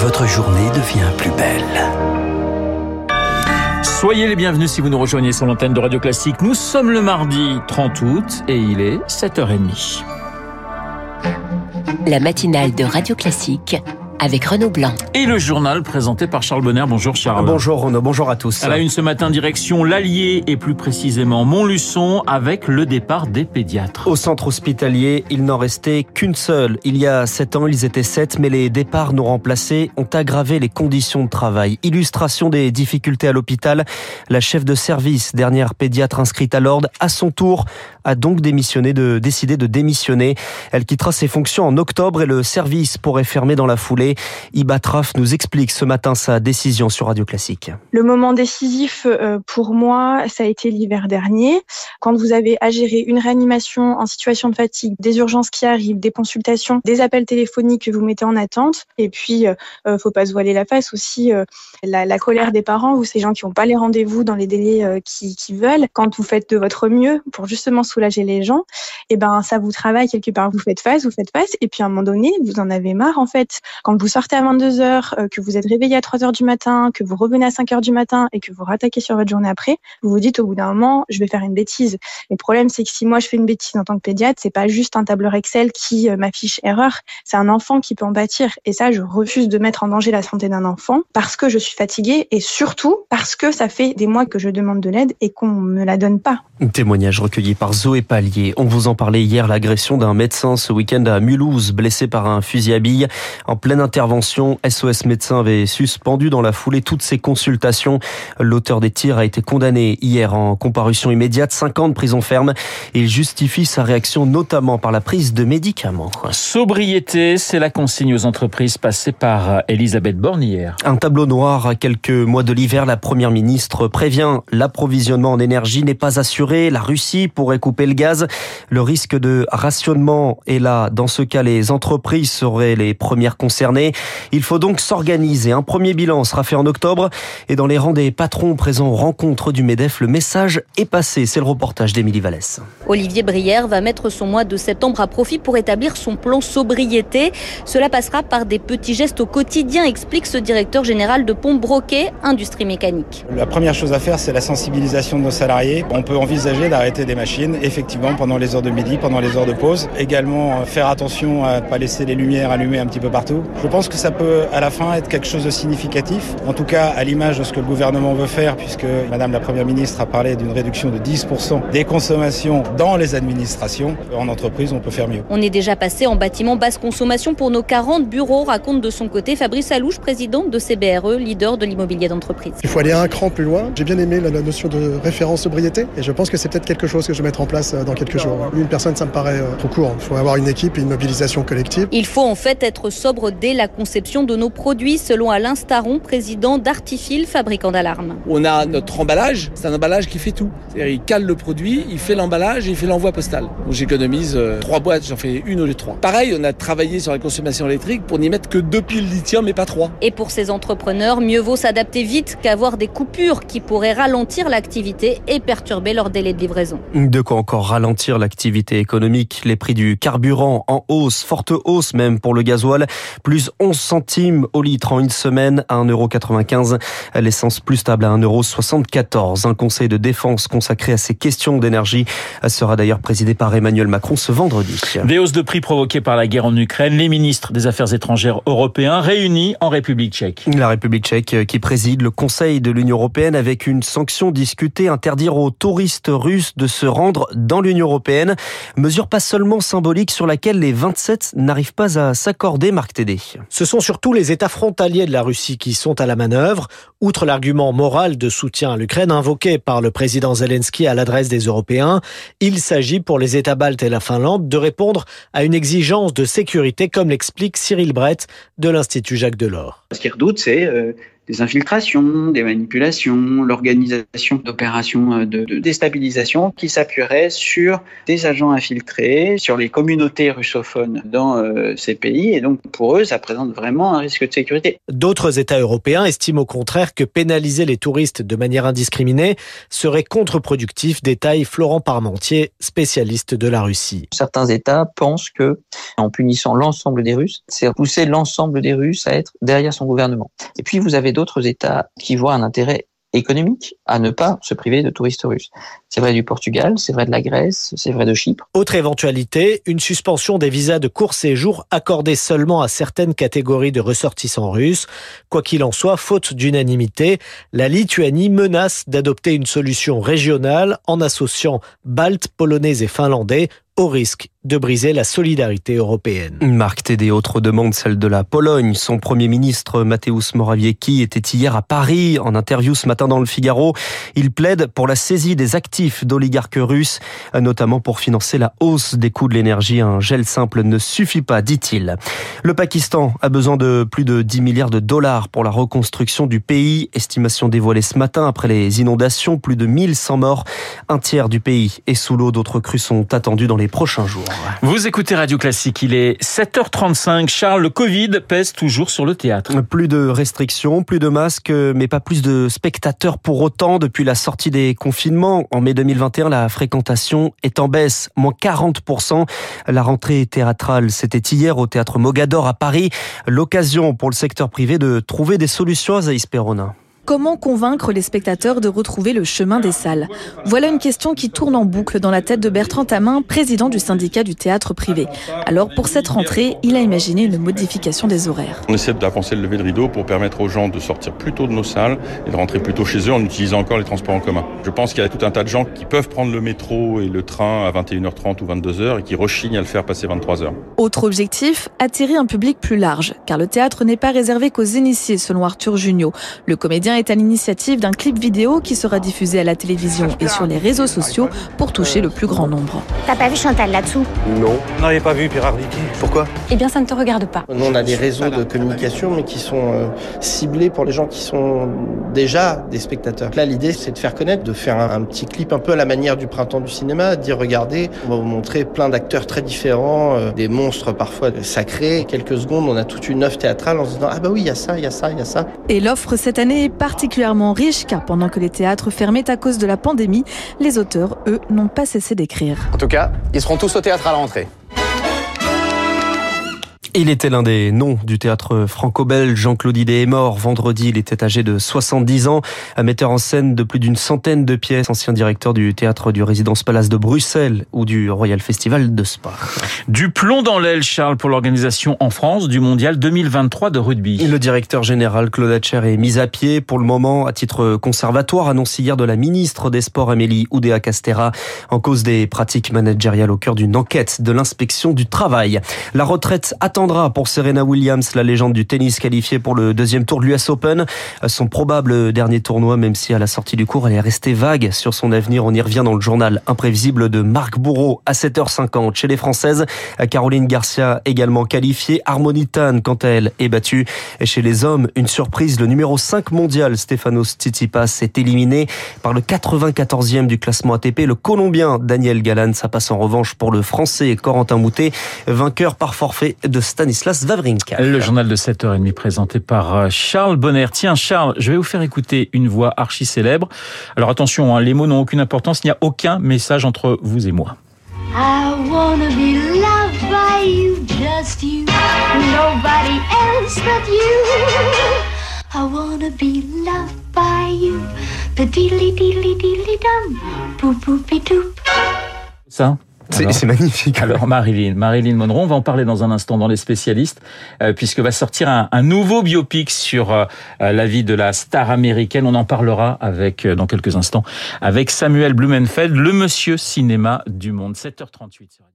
votre journée devient plus belle. Soyez les bienvenus si vous nous rejoignez sur l'antenne de Radio Classique. Nous sommes le mardi 30 août et il est 7h30. La matinale de Radio Classique avec Renaud Blanc. Et le journal présenté par Charles Bonner. Bonjour Charles. Bonjour Renaud, bonjour à tous. À la une ce matin, direction l'Allier et plus précisément Montluçon avec le départ des pédiatres. Au centre hospitalier, il n'en restait qu'une seule. Il y a sept ans, ils étaient sept, mais les départs non remplacés ont aggravé les conditions de travail. Illustration des difficultés à l'hôpital, la chef de service, dernière pédiatre inscrite à l'ordre, à son tour, a donc démissionné de, décidé de démissionner. Elle quittera ses fonctions en octobre et le service pourrait fermer dans la foulée. Iba Traf nous explique ce matin sa décision sur Radio Classique. Le moment décisif euh, pour moi, ça a été l'hiver dernier. Quand vous avez à gérer une réanimation en situation de fatigue, des urgences qui arrivent, des consultations, des appels téléphoniques que vous mettez en attente, et puis euh, euh faut pas se voiler la face aussi, la, colère des parents ou ces gens qui n'ont pas les rendez-vous dans les délais euh, qui, qui, veulent. Quand vous faites de votre mieux pour justement soulager les gens, et eh ben ça vous travaille quelque part. Vous faites face, vous faites face, et puis à un moment donné, vous en avez marre en fait. Quand vous sortez à 22 heures, euh, que vous êtes réveillé à 3 heures du matin, que vous revenez à 5 heures du matin et que vous rattaquez sur votre journée après, vous vous dites au bout d'un moment, je vais faire une bêtise. Le problème, c'est que si moi je fais une bêtise en tant que pédiatre, c'est pas juste un tableur Excel qui euh, m'affiche erreur, c'est un enfant qui peut en pâtir. Et ça, je refuse de mettre en danger la santé d'un enfant parce que je suis fatiguée et surtout parce que ça fait des mois que je demande de l'aide et qu'on me la donne pas. Témoignage recueilli par Zoé Pallier. On vous en parlait hier, l'agression d'un médecin ce week-end à Mulhouse, blessé par un fusil à billes en pleine intervention. SOS Médecins avait suspendu dans la foulée toutes ses consultations. L'auteur des tirs a été condamné hier en comparution immédiate, 5 ans de prison ferme. Il justifie sa réaction notamment par la prise de médicaments. Sobriété, c'est la consigne aux entreprises passée par Elisabeth Borne hier. Un tableau noir à quelques mois de l'hiver. La première ministre prévient l'approvisionnement en énergie n'est pas assuré. La Russie pourrait couper le gaz. Le risque de rationnement est là. Dans ce cas, les entreprises seraient les premières concernées. Il faut donc s'organiser. Un premier bilan sera fait en octobre et dans les rangs des patrons présents aux rencontres du MEDEF, le message est passé. C'est le reportage d'Émilie Vallès. Olivier Brière va mettre son mois de septembre à profit pour établir son plan sobriété. Cela passera par des petits gestes au quotidien, explique ce directeur général de Pont Broquet, Industrie Mécanique. La première chose à faire, c'est la sensibilisation de nos salariés. On peut envisager d'arrêter des machines, effectivement, pendant les heures de midi, pendant les heures de pause. Également, faire attention à ne pas laisser les lumières allumées un petit peu partout. Je pense que ça peut à la fin être quelque chose de significatif, en tout cas à l'image de ce que le gouvernement veut faire, puisque Madame la Première ministre a parlé d'une réduction de 10% des consommations dans les administrations. En entreprise, on peut faire mieux. On est déjà passé en bâtiment basse consommation pour nos 40 bureaux, raconte de son côté Fabrice Alouche, président de CBRE, leader de l'immobilier d'entreprise. Il faut aller un cran plus loin. J'ai bien aimé la notion de référence sobriété et je pense que c'est peut-être quelque chose que je vais mettre en place euh, dans quelques jours. Une personne, ça me paraît euh, trop court. Il faut avoir une équipe et une mobilisation collective. Il faut en fait être sobre dès la conception de nos produits, selon Alain Staron, président d'Artifil, fabricant d'alarmes. On a notre emballage, c'est un emballage qui fait tout. Il cale le produit, il fait l'emballage et il fait l'envoi postal. Donc j'économise euh, trois boîtes, j'en fais une au lieu de trois. Pareil, on a travaillé sur la consommation électrique pour n'y mettre que deux piles lithium et pas trois. Et pour ces entrepreneurs, mieux vaut s'adapter vite qu'avoir des coupures qui pourraient ralentir l'activité et perturber leur délai de livraison. De quoi encore ralentir l'activité économique Les prix du carburant en hausse, forte hausse même pour le gasoil, plus 11 centimes au litre en une semaine à 1,95€. L'essence plus stable à 1,74€. Un conseil de défense consacré à ces questions d'énergie sera d'ailleurs présidé par Emmanuel Macron ce vendredi. Des hausses de prix provoquées par la guerre en Ukraine. Les ministres des Affaires étrangères européens réunis en République tchèque. La République tchèque qui préside le Conseil de l'Union européenne avec une sanction discutée, interdire aux touristes russes de se rendre dans l'Union européenne. Mesure pas seulement symbolique sur laquelle les 27 n'arrivent pas à s'accorder, Marc Tédé. Ce sont surtout les États frontaliers de la Russie qui sont à la manœuvre. Outre l'argument moral de soutien à l'Ukraine invoqué par le président Zelensky à l'adresse des Européens, il s'agit pour les États baltes et la Finlande de répondre à une exigence de sécurité, comme l'explique Cyril Brett de l'Institut Jacques Delors. Ce qu'ils redoutent, c'est des infiltrations, des manipulations, l'organisation d'opérations de, de déstabilisation qui s'appuieraient sur des agents infiltrés, sur les communautés russophones dans euh, ces pays. Et donc, pour eux, ça présente vraiment un risque de sécurité. D'autres États européens estiment au contraire que pénaliser les touristes de manière indiscriminée serait contre-productif, détaille Florent Parmentier, spécialiste de la Russie. Certains États pensent que, en punissant l'ensemble des Russes, c'est pousser l'ensemble des Russes à être derrière son gouvernement. Et puis, vous avez d'autres États qui voient un intérêt économique à ne pas se priver de touristes russes. C'est vrai du Portugal, c'est vrai de la Grèce, c'est vrai de Chypre. Autre éventualité, une suspension des visas de court séjour accordés seulement à certaines catégories de ressortissants russes. Quoi qu'il en soit, faute d'unanimité, la Lituanie menace d'adopter une solution régionale en associant Baltes, Polonais et Finlandais au risque de briser la solidarité européenne. Marc Tédé, autre demande, celle de la Pologne. Son premier ministre, Mateusz Morawiecki, était hier à Paris en interview ce matin dans le Figaro. Il plaide pour la saisie des actifs d'oligarques russes, notamment pour financer la hausse des coûts de l'énergie. Un gel simple ne suffit pas, dit-il. Le Pakistan a besoin de plus de 10 milliards de dollars pour la reconstruction du pays. Estimation dévoilée ce matin après les inondations. Plus de 1100 morts. Un tiers du pays est sous l'eau. D'autres crues sont attendues dans les prochains jours. Vous écoutez Radio Classique, il est 7h35. Charles, le Covid pèse toujours sur le théâtre. Plus de restrictions, plus de masques, mais pas plus de spectateurs pour autant. Depuis la sortie des confinements en mai 2021, la fréquentation est en baisse, moins 40%. La rentrée théâtrale, c'était hier au théâtre Mogador à Paris. L'occasion pour le secteur privé de trouver des solutions à Zaïs Perona. Comment convaincre les spectateurs de retrouver le chemin des salles Voilà une question qui tourne en boucle dans la tête de Bertrand Tamin, président du syndicat du théâtre privé. Alors pour cette rentrée, il a imaginé une modification des horaires. On essaie d'avancer le lever de rideau pour permettre aux gens de sortir plus tôt de nos salles et de rentrer plus tôt chez eux en utilisant encore les transports en commun. Je pense qu'il y a tout un tas de gens qui peuvent prendre le métro et le train à 21h30 ou 22h et qui rechignent à le faire passer 23h. Autre objectif, attirer un public plus large, car le théâtre n'est pas réservé qu'aux initiés selon Arthur Junio. Le comédien est à l'initiative d'un clip vidéo qui sera diffusé à la télévision et sur les réseaux sociaux pour toucher le plus grand nombre. T'as pas vu Chantal là-dessous? Non. Vous n'avez pas vu Pierre Pourquoi? Eh bien, ça ne te regarde pas. Nous, on a des réseaux de communication, mais qui sont euh, ciblés pour les gens qui sont déjà des spectateurs. Là, l'idée, c'est de faire connaître, de faire un, un, petit clip un peu à la manière du printemps du cinéma, de dire regardez, on va vous montrer plein d'acteurs très différents, euh, des monstres parfois sacrés. Quelques secondes, on a toute une œuvre théâtrale en se disant ah bah oui, il y a ça, il y a ça, il y a ça. Et l'offre cette année est particulièrement riche car pendant que les théâtres fermaient à cause de la pandémie, les auteurs, eux, n'ont pas cessé d'écrire. En tout cas, ils seront tous au théâtre à la rentrée. Il était l'un des noms du théâtre franco-belge. Jean-Claude Idé est mort vendredi. Il était âgé de 70 ans, un metteur en scène de plus d'une centaine de pièces, ancien directeur du théâtre du Résidence Palace de Bruxelles ou du Royal Festival de Spa. Du plomb dans l'aile, Charles, pour l'organisation en France du Mondial 2023 de rugby. Le directeur général Claude Hatcher est mis à pied pour le moment à titre conservatoire, annoncé hier de la ministre des Sports Amélie Oudéa Castera, en cause des pratiques managériales au cœur d'une enquête de l'inspection du travail. La retraite attendue pour Serena Williams, la légende du tennis qualifiée pour le deuxième tour de l'US Open. Son probable dernier tournoi, même si à la sortie du cours, elle est restée vague sur son avenir. On y revient dans le journal imprévisible de Marc Bourreau à 7h50. Chez les Françaises, Caroline Garcia également qualifiée. Harmonitane, quant à elle, est battue. Et chez les hommes, une surprise. Le numéro 5 mondial, Stefanos Tsitsipas, est éliminé par le 94e du classement ATP. Le Colombien Daniel Galan, ça passe en revanche pour le Français Corentin Moutet, vainqueur par forfait de Stanislas Wawrinka. Le journal de 7h30 présenté par euh, Charles Bonner. Tiens Charles, je vais vous faire écouter une voix archi célèbre. Alors attention, hein, les mots n'ont aucune importance, il n'y a aucun message entre vous et moi. I wanna be loved by you, just you, nobody else but you. I wanna be loved by you, the diddly diddly diddly dum, boop boopy doop. Ça c'est magnifique. Alors Marilyn, Marilyn Monroe, on va en parler dans un instant dans les spécialistes, euh, puisque va sortir un, un nouveau biopic sur euh, la vie de la star américaine. On en parlera avec euh, dans quelques instants avec Samuel Blumenfeld, le monsieur cinéma du monde. 7h38 sur